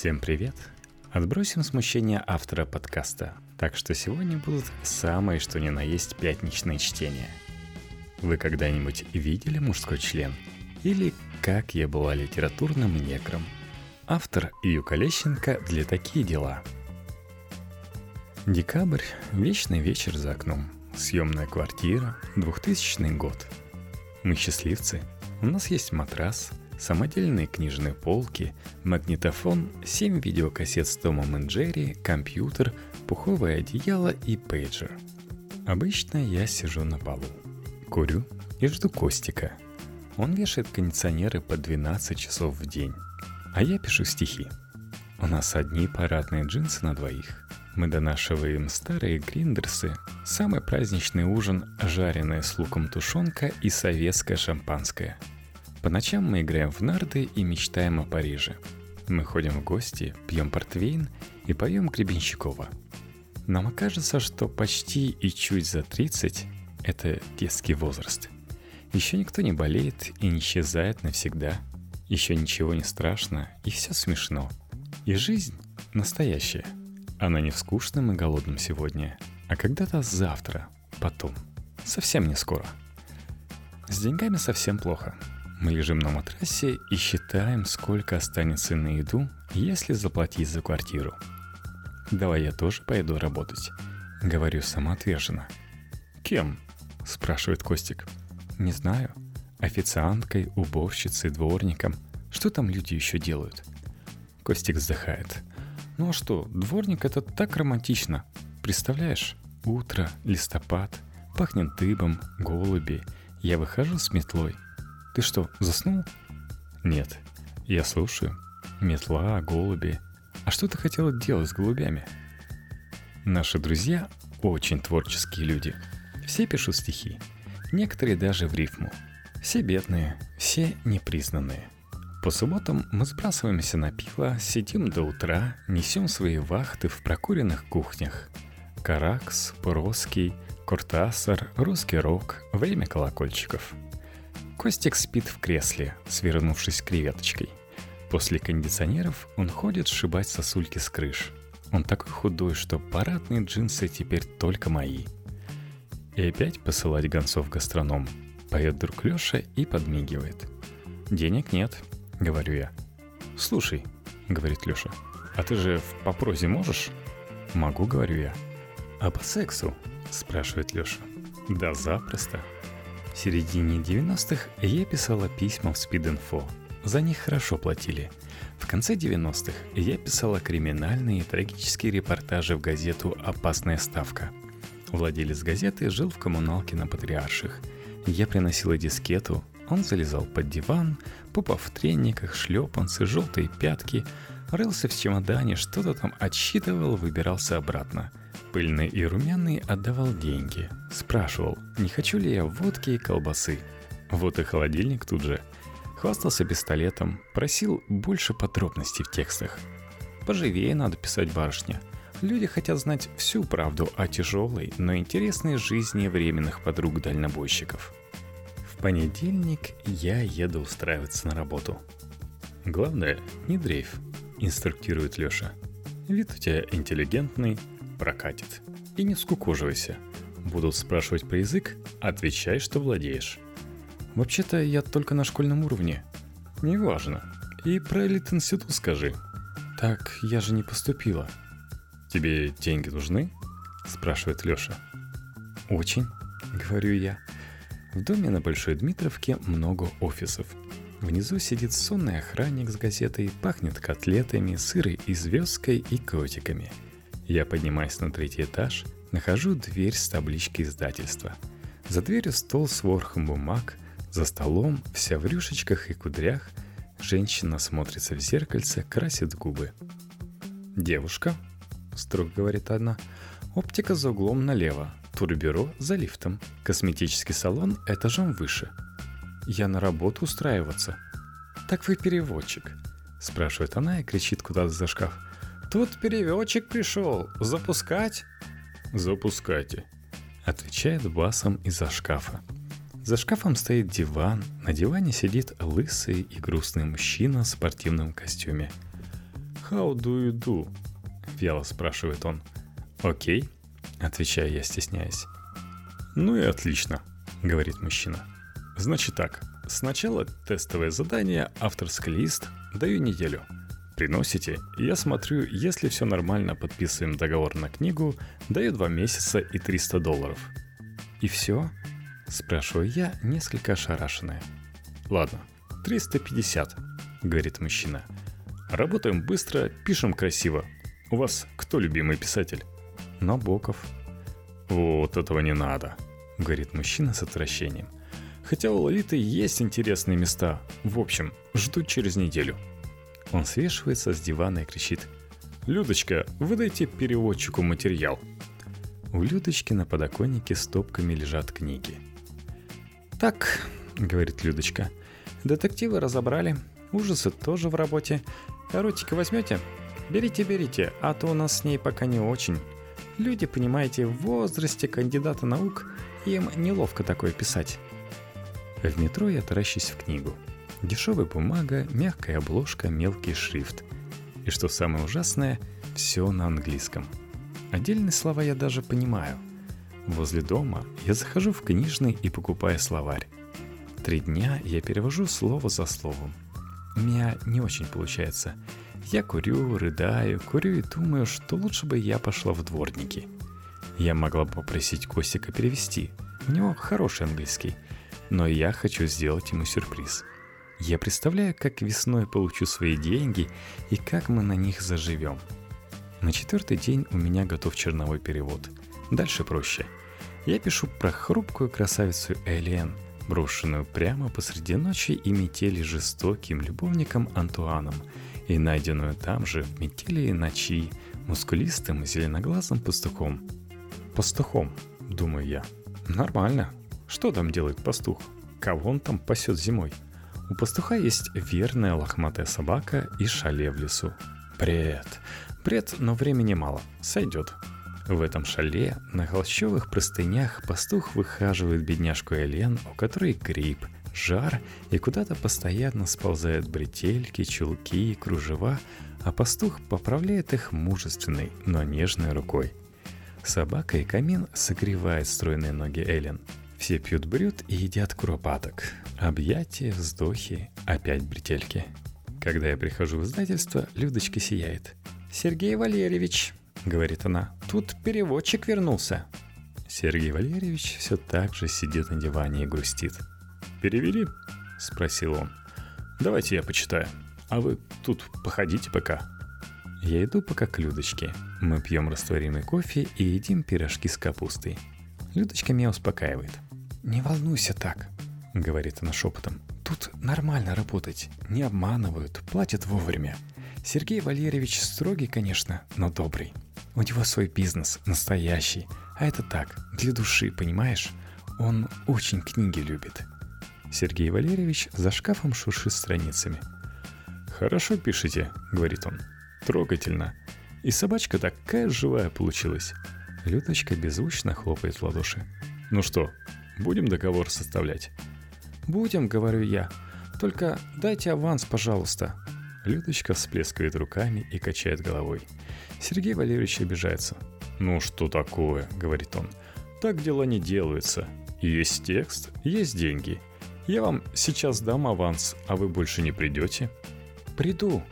Всем привет! Отбросим смущение автора подкаста, так что сегодня будут самые что ни на есть пятничные чтения. Вы когда-нибудь видели мужской член? Или «Как я была литературным негром»? Автор Юка Лещенко для такие дела. Декабрь, вечный вечер за окном, съемная квартира, 2000 год. Мы счастливцы, у нас есть матрас, самодельные книжные полки, магнитофон, 7 видеокассет с Томом и Джерри, компьютер, пуховое одеяло и пейджер. Обычно я сижу на полу, курю и жду Костика. Он вешает кондиционеры по 12 часов в день, а я пишу стихи. У нас одни парадные джинсы на двоих. Мы донашиваем старые гриндерсы, самый праздничный ужин, жареная с луком тушенка и советское шампанское – по ночам мы играем в нарды и мечтаем о Париже. Мы ходим в гости, пьем портвейн и поем Гребенщикова. Нам кажется, что почти и чуть за 30 – это детский возраст. Еще никто не болеет и не исчезает навсегда. Еще ничего не страшно и все смешно. И жизнь настоящая. Она не в скучном и голодном сегодня, а когда-то завтра, потом. Совсем не скоро. С деньгами совсем плохо – мы лежим на матрасе и считаем, сколько останется на еду, если заплатить за квартиру. «Давай я тоже пойду работать», — говорю самоотверженно. «Кем?» — спрашивает Костик. «Не знаю. Официанткой, уборщицей, дворником. Что там люди еще делают?» Костик вздыхает. «Ну а что, дворник — это так романтично. Представляешь? Утро, листопад, пахнет дыбом, голуби. Я выхожу с метлой — ты что, заснул? Нет. Я слушаю. Метла, голуби. А что ты хотела делать с голубями? Наши друзья очень творческие люди. Все пишут стихи. Некоторые даже в рифму. Все бедные, все непризнанные. По субботам мы сбрасываемся на пиво, сидим до утра, несем свои вахты в прокуренных кухнях. Каракс, Пороский, Куртасар, Русский рок, время колокольчиков – Костик спит в кресле, свернувшись креветочкой. После кондиционеров он ходит сшибать сосульки с крыш. Он такой худой, что парадные джинсы теперь только мои. И опять посылать гонцов гастроном. Поет друг Леша и подмигивает. «Денег нет», — говорю я. «Слушай», — говорит Леша, — «а ты же в попрозе можешь?» «Могу», — говорю я. «А по сексу?» — спрашивает Леша. «Да запросто», в середине 90-х я писала письма в Speed.info. За них хорошо платили. В конце 90-х я писала криминальные и трагические репортажи в газету «Опасная ставка». Владелец газеты жил в коммуналке на Патриарших. Я приносила дискету, он залезал под диван, попа в трениках, шлепанцы, желтые пятки, рылся в чемодане, что-то там отсчитывал, выбирался обратно – Пыльный и румяный отдавал деньги. Спрашивал, не хочу ли я водки и колбасы. Вот и холодильник тут же. Хвастался пистолетом, просил больше подробностей в текстах. Поживее надо писать барышня. Люди хотят знать всю правду о тяжелой, но интересной жизни временных подруг-дальнобойщиков. В понедельник я еду устраиваться на работу. Главное, не дрейф, инструктирует Леша. Вид у тебя интеллигентный, прокатит. И не скукоживайся. Будут спрашивать про язык, отвечай, что владеешь. Вообще-то я только на школьном уровне. Неважно. И про элит-институт скажи. Так, я же не поступила. Тебе деньги нужны? Спрашивает Лёша. Очень, говорю я. В доме на Большой Дмитровке много офисов. Внизу сидит сонный охранник с газетой, пахнет котлетами, сырой и звездкой и котиками – я поднимаюсь на третий этаж, нахожу дверь с табличкой издательства. За дверью стол с ворохом бумаг, за столом, вся в рюшечках и кудрях, женщина смотрится в зеркальце, красит губы. «Девушка», — строго говорит одна, — «оптика за углом налево, турбюро за лифтом, косметический салон этажом выше. Я на работу устраиваться». «Так вы переводчик», — спрашивает она и кричит куда-то за шкаф — Тут переводчик пришел. Запускать? Запускайте. Отвечает басом из-за шкафа. За шкафом стоит диван, на диване сидит лысый и грустный мужчина в спортивном костюме. How do you do? Вяло спрашивает он. Окей, отвечаю я, стесняясь. Ну и отлично, говорит мужчина. Значит так, сначала тестовое задание, авторский лист, даю неделю. Приносите, я смотрю, если все нормально, подписываем договор на книгу, даю два месяца и 300 долларов. И все? Спрашиваю я, несколько ошарашенная. Ладно, 350, говорит мужчина. Работаем быстро, пишем красиво. У вас кто любимый писатель? Набоков. Вот этого не надо, говорит мужчина с отвращением. Хотя у Лолиты есть интересные места. В общем, жду через неделю. Он свешивается с дивана и кричит. «Людочка, выдайте переводчику материал». У Людочки на подоконнике стопками лежат книги. «Так», — говорит Людочка, — «детективы разобрали, ужасы тоже в работе. Эротика возьмете? Берите, берите, а то у нас с ней пока не очень. Люди, понимаете, в возрасте кандидата наук, им неловко такое писать». В метро я таращусь в книгу. Дешевая бумага, мягкая обложка, мелкий шрифт. И что самое ужасное, все на английском. Отдельные слова я даже понимаю. Возле дома я захожу в книжный и покупаю словарь. Три дня я перевожу слово за словом. У меня не очень получается. Я курю, рыдаю, курю и думаю, что лучше бы я пошла в дворники. Я могла бы попросить Костика перевести. У него хороший английский – но я хочу сделать ему сюрприз. Я представляю, как весной получу свои деньги и как мы на них заживем. На четвертый день у меня готов черновой перевод. Дальше проще. Я пишу про хрупкую красавицу Элиен, брошенную прямо посреди ночи и метели жестоким любовником Антуаном, и найденную там же в метели и ночи мускулистым зеленоглазым пастухом. Пастухом, думаю я. Нормально, что там делает пастух? Кого он там пасет зимой? У пастуха есть верная лохматая собака и шале в лесу. Бред. Бред, но времени мало. Сойдет. В этом шале на холщовых простынях пастух выхаживает бедняжку Элен, у которой грипп, жар, и куда-то постоянно сползают бретельки, чулки и кружева, а пастух поправляет их мужественной, но нежной рукой. Собака и камин согревает стройные ноги Элен – все пьют брют и едят куропаток. Объятия, вздохи, опять бретельки. Когда я прихожу в издательство, Людочка сияет. «Сергей Валерьевич», — говорит она, — «тут переводчик вернулся». Сергей Валерьевич все так же сидит на диване и грустит. «Перевели?» — спросил он. «Давайте я почитаю. А вы тут походите пока». Я иду пока к Людочке. Мы пьем растворимый кофе и едим пирожки с капустой. Людочка меня успокаивает — «Не волнуйся так», — говорит она шепотом. «Тут нормально работать, не обманывают, платят вовремя. Сергей Валерьевич строгий, конечно, но добрый. У него свой бизнес, настоящий. А это так, для души, понимаешь? Он очень книги любит». Сергей Валерьевич за шкафом шуршит страницами. «Хорошо пишете», — говорит он. «Трогательно. И собачка такая живая получилась». Людочка беззвучно хлопает в ладоши. «Ну что, Будем договор составлять?» «Будем», — говорю я. «Только дайте аванс, пожалуйста». Людочка всплескивает руками и качает головой. Сергей Валерьевич обижается. «Ну что такое?» — говорит он. «Так дела не делаются. Есть текст, есть деньги. Я вам сейчас дам аванс, а вы больше не придете?» «Приду».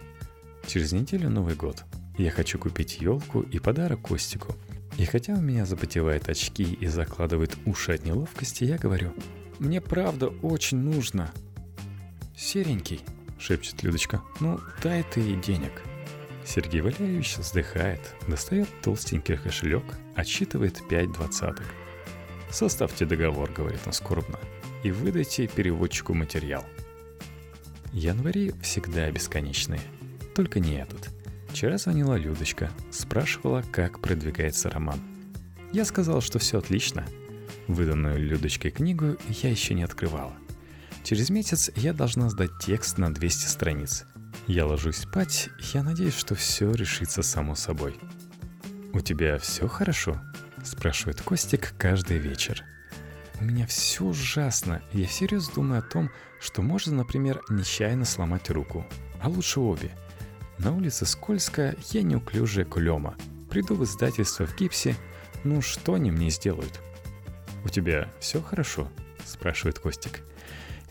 Через неделю Новый год. Я хочу купить елку и подарок Костику — и хотя у меня запотевают очки и закладывают уши от неловкости, я говорю, мне правда очень нужно. Серенький, шепчет Людочка, ну дай ты ей денег. Сергей Валерьевич вздыхает, достает толстенький кошелек, отсчитывает пять двадцаток. «Составьте договор», — говорит он скорбно, — «и выдайте переводчику материал». Январи всегда бесконечные, только не этот — Вчера звонила Людочка, спрашивала, как продвигается роман. Я сказал, что все отлично. Выданную Людочкой книгу я еще не открывала. Через месяц я должна сдать текст на 200 страниц. Я ложусь спать, я надеюсь, что все решится само собой. «У тебя все хорошо?» – спрашивает Костик каждый вечер. У меня все ужасно. Я всерьез думаю о том, что можно, например, нечаянно сломать руку. А лучше обе – На улице скользко, я неуклюжая кулема. Приду в издательство в гипсе, ну что они мне сделают? «У тебя все хорошо?» – спрашивает Костик.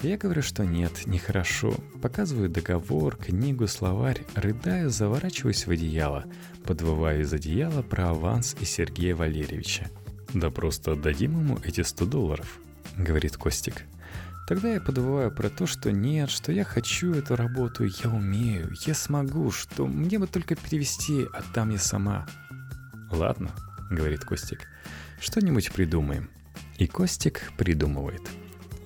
Я говорю, что нет, нехорошо. Показываю договор, книгу, словарь, рыдаю, заворачиваюсь в одеяло, подвываю из одеяла про аванс и Сергея Валерьевича. «Да просто отдадим ему эти 100 долларов», — говорит Костик. Тогда я подвываю про то, что нет, что я хочу эту работу, я умею, я смогу, что мне бы только перевести, а там я сама. «Ладно», — говорит Костик, — «что-нибудь придумаем». И Костик придумывает —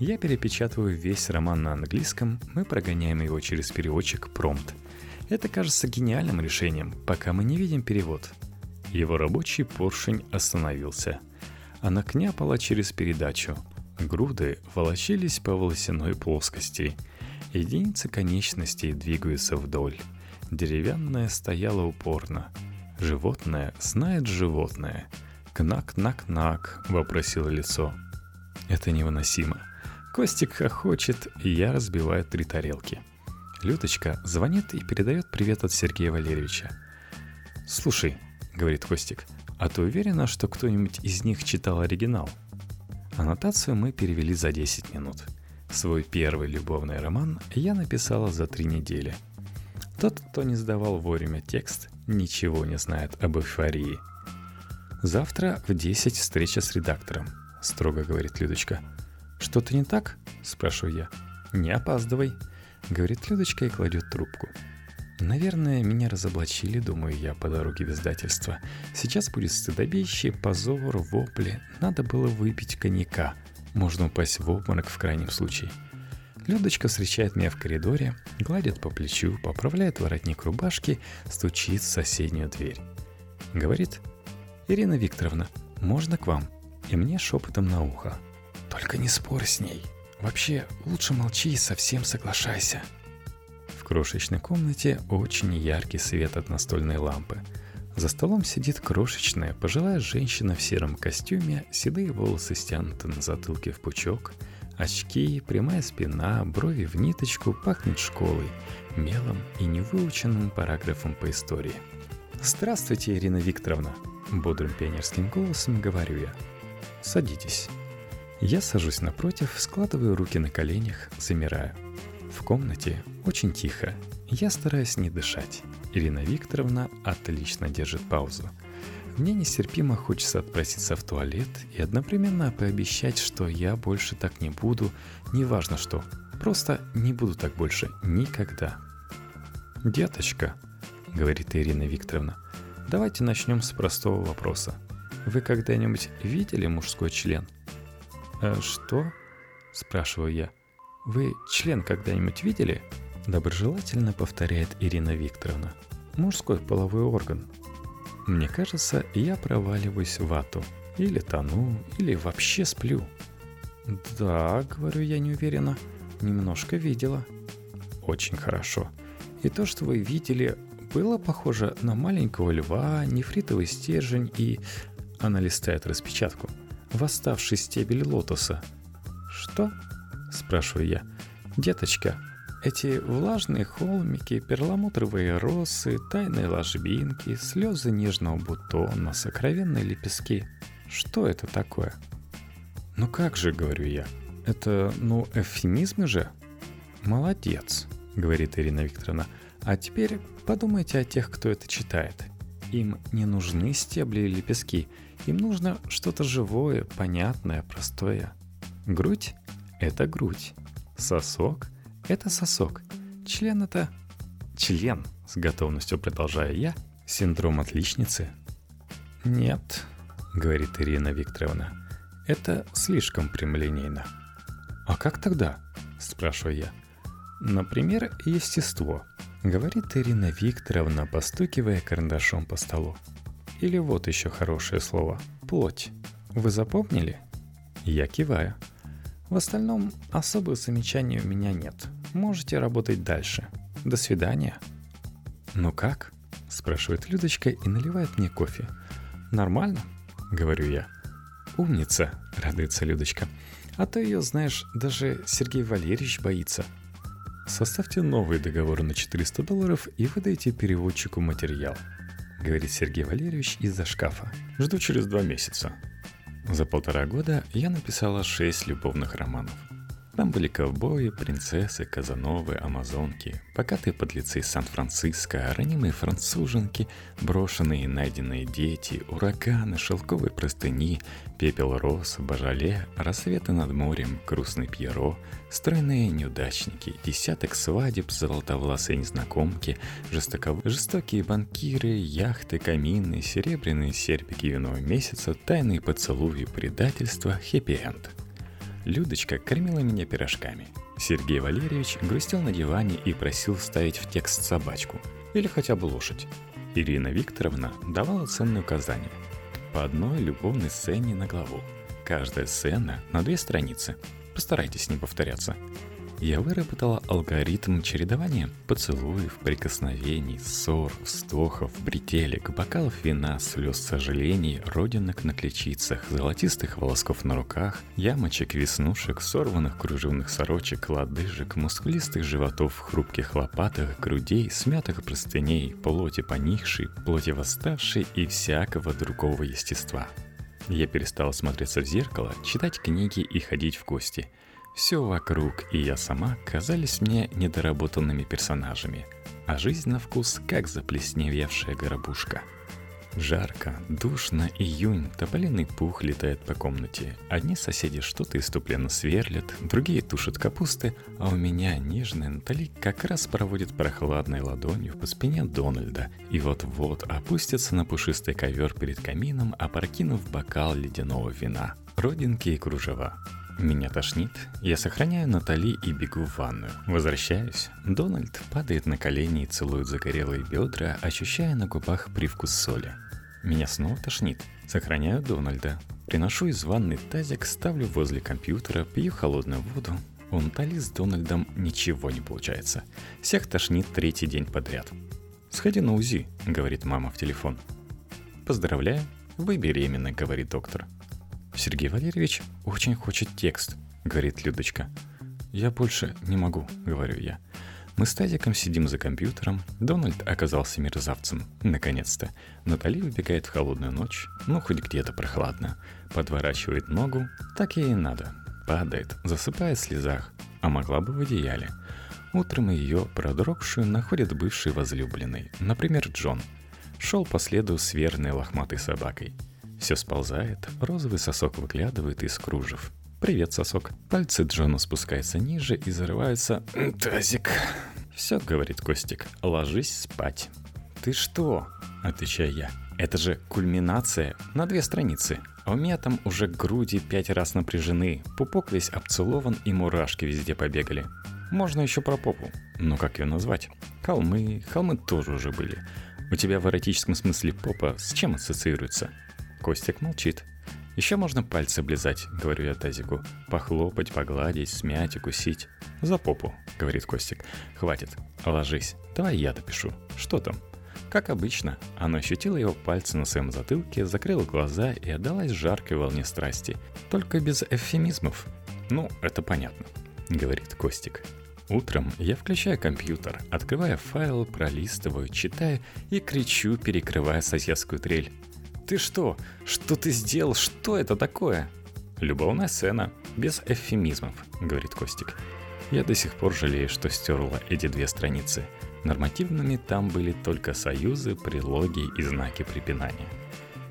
я перепечатываю весь роман на английском, мы прогоняем его через переводчик Prompt. Это кажется гениальным решением, пока мы не видим перевод. Его рабочий поршень остановился. Она княпала через передачу. Груды волочились по волосяной плоскости. Единицы конечностей двигаются вдоль. Деревянная стояла упорно. Животное знает животное. «Кнак-нак-нак», — вопросило лицо. Это невыносимо. Костик хохочет, и я разбиваю три тарелки. Люточка звонит и передает привет от Сергея Валерьевича. «Слушай», — говорит Костик, — «а ты уверена, что кто-нибудь из них читал оригинал?» Аннотацию мы перевели за 10 минут. Свой первый любовный роман я написала за три недели. Тот, кто не сдавал вовремя текст, ничего не знает об эйфории. «Завтра в 10 встреча с редактором», — строго говорит Людочка. «Что-то не так?» – спрашиваю я. «Не опаздывай», – говорит Людочка и кладет трубку. Наверное, меня разоблачили, думаю я, по дороге в издательство. Сейчас будет стыдобище, позор, вопли. Надо было выпить коньяка. Можно упасть в обморок в крайнем случае. Людочка встречает меня в коридоре, гладит по плечу, поправляет воротник рубашки, стучит в соседнюю дверь. Говорит, «Ирина Викторовна, можно к вам?» И мне шепотом на ухо – только не спорь с ней. Вообще, лучше молчи и совсем соглашайся. Крошечной комнате очень яркий свет от настольной лампы. За столом сидит крошечная, пожилая женщина в сером костюме, седые волосы стянуты на затылке в пучок, очки, прямая спина, брови в ниточку, пахнет школой, мелом и невыученным параграфом по истории. «Здравствуйте, Ирина Викторовна!» – бодрым пионерским голосом говорю я. «Садитесь». Я сажусь напротив, складываю руки на коленях, замираю. В комнате очень тихо. Я стараюсь не дышать. Ирина Викторовна отлично держит паузу. Мне нестерпимо хочется отпроситься в туалет и одновременно пообещать, что я больше так не буду, неважно что. Просто не буду так больше никогда. «Деточка», — говорит Ирина Викторовна, — «давайте начнем с простого вопроса. Вы когда-нибудь видели мужской член?» «А что?» – спрашиваю я. «Вы член когда-нибудь видели?» Доброжелательно повторяет Ирина Викторовна. «Мужской половой орган». Мне кажется, я проваливаюсь в вату. Или тону, или вообще сплю. «Да», — говорю я неуверенно, — «немножко видела». «Очень хорошо. И то, что вы видели, было похоже на маленького льва, нефритовый стержень и...» Она листает распечатку — восставший стебель лотоса. «Что?» – спрашиваю я. «Деточка, эти влажные холмики, перламутровые росы, тайные ложбинки, слезы нежного бутона, сокровенные лепестки. Что это такое?» «Ну как же», — говорю я, — «это, ну, эвфемизмы же?» «Молодец», — говорит Ирина Викторовна. «А теперь подумайте о тех, кто это читает. Им не нужны стебли и лепестки, им нужно что-то живое, понятное, простое. Грудь — это грудь. Сосок — это сосок. Член — это... Член, с готовностью продолжаю я, синдром отличницы. Нет, говорит Ирина Викторовна, это слишком прямолинейно. А как тогда? Спрашиваю я. Например, естество, говорит Ирина Викторовна, постукивая карандашом по столу. Или вот еще хорошее слово – плоть. Вы запомнили? Я киваю. В остальном особых замечаний у меня нет. Можете работать дальше. До свидания. Ну как? Спрашивает Людочка и наливает мне кофе. Нормально? Говорю я. Умница, радуется Людочка. А то ее, знаешь, даже Сергей Валерьевич боится. Составьте новый договор на 400 долларов и выдайте переводчику материал. Говорит Сергей Валерьевич из-за шкафа. Жду через два месяца. За полтора года я написала шесть любовных романов – там были ковбои, принцессы, казановы, амазонки, покатые подлецы из Сан-Франциско, ранимые француженки, брошенные и найденные дети, ураганы, шелковые простыни, пепел роз, божале, рассветы над морем, грустный пьеро, стройные неудачники, десяток свадеб, золотовласые незнакомки, жестоко... жестокие банкиры, яхты, камины, серебряные серпики юного месяца, тайные поцелуи, предательства, хэппи-энд – Людочка кормила меня пирожками. Сергей Валерьевич грустил на диване и просил вставить в текст собачку. Или хотя бы лошадь. Ирина Викторовна давала ценные указания. По одной любовной сцене на главу. Каждая сцена на две страницы. Постарайтесь не повторяться я выработала алгоритм чередования поцелуев, прикосновений, ссор, вздохов, бретелек, бокалов вина, слез сожалений, родинок на ключицах, золотистых волосков на руках, ямочек, веснушек, сорванных кружевных сорочек, лодыжек, мускулистых животов, хрупких лопаток, грудей, смятых простыней, плоти поникшей, плоти восставшей и всякого другого естества. Я перестала смотреться в зеркало, читать книги и ходить в гости – все вокруг и я сама казались мне недоработанными персонажами, а жизнь на вкус как заплесневевшая горобушка. Жарко, душно, июнь, тополиный пух летает по комнате. Одни соседи что-то иступленно сверлят, другие тушат капусты, а у меня нежная Натали как раз проводит прохладной ладонью по спине Дональда и вот-вот опустится на пушистый ковер перед камином, опрокинув бокал ледяного вина. Родинки и кружева. Меня тошнит, я сохраняю Натали и бегу в ванную. Возвращаюсь. Дональд падает на колени и целует загорелые бедра, ощущая на губах привкус соли. Меня снова тошнит. Сохраняю Дональда. Приношу из ванны тазик, ставлю возле компьютера, пью холодную воду. У Натали с Дональдом ничего не получается. Всех тошнит третий день подряд. «Сходи на УЗИ», — говорит мама в телефон. «Поздравляю, вы беременны», — говорит доктор. «Сергей Валерьевич очень хочет текст», — говорит Людочка. «Я больше не могу», — говорю я. Мы с Тазиком сидим за компьютером. Дональд оказался мерзавцем. Наконец-то. Натали убегает в холодную ночь. Ну, хоть где-то прохладно. Подворачивает ногу. Так ей и надо. Падает, засыпая в слезах. А могла бы в одеяле. Утром ее, продрогшую, находит бывший возлюбленный. Например, Джон. Шел по следу с верной лохматой собакой – все сползает, розовый сосок выглядывает из кружев. «Привет, сосок». Пальцы Джона спускаются ниже и зарываются... «Тазик». «Все», — говорит Костик, — «ложись спать». «Ты что?» — отвечаю я. «Это же кульминация на две страницы. А у меня там уже груди пять раз напряжены, пупок весь обцелован и мурашки везде побегали. Можно еще про попу. Но как ее назвать? Холмы, холмы тоже уже были. У тебя в эротическом смысле попа с чем ассоциируется? Костик молчит. Еще можно пальцы облизать, говорю я Тазику. Похлопать, погладить, смять, укусить. За попу, говорит Костик. Хватит, ложись. Давай я допишу. Что там? Как обычно, она ощутила его пальцы на своем затылке, закрыла глаза и отдалась жаркой волне страсти. Только без эвфемизмов. Ну, это понятно, говорит Костик. Утром я включаю компьютер, открываю файл, пролистываю, читаю и кричу, перекрывая соседскую трель. Ты что? Что ты сделал? Что это такое? Любовная сцена, без эвфемизмов, говорит Костик. Я до сих пор жалею, что стерла эти две страницы. Нормативными там были только союзы, прилоги и знаки препинания.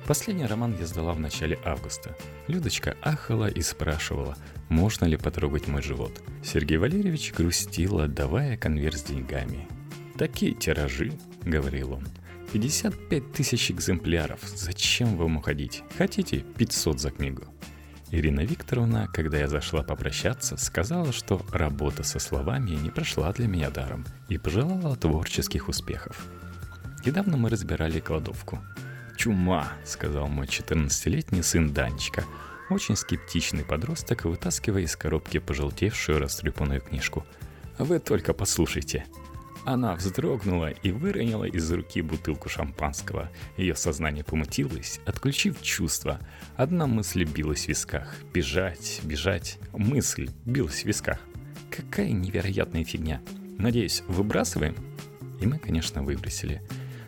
Последний роман я сдала в начале августа. Людочка ахала и спрашивала, можно ли потрогать мой живот. Сергей Валерьевич грустил, отдавая конверт с деньгами. «Такие тиражи», — говорил он. 55 тысяч экземпляров. Зачем вам уходить? Хотите 500 за книгу? Ирина Викторовна, когда я зашла попрощаться, сказала, что работа со словами не прошла для меня даром и пожелала творческих успехов. Недавно мы разбирали кладовку. «Чума!» — сказал мой 14-летний сын Данечка, очень скептичный подросток, вытаскивая из коробки пожелтевшую растрепанную книжку. «Вы только послушайте!» Она вздрогнула и выронила из руки бутылку шампанского. Ее сознание помутилось, отключив чувства. Одна мысль билась в висках. Бежать, бежать. Мысль билась в висках. Какая невероятная фигня. Надеюсь, выбрасываем? И мы, конечно, выбросили.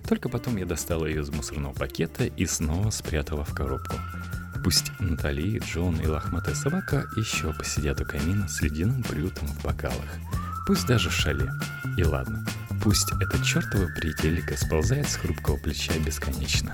Только потом я достала ее из мусорного пакета и снова спрятала в коробку. Пусть Натали, Джон и лохматая собака еще посидят у камина с ледяным блюдом в бокалах. Пусть даже в шале. И ладно, пусть эта чертова бретелька сползает с хрупкого плеча бесконечно.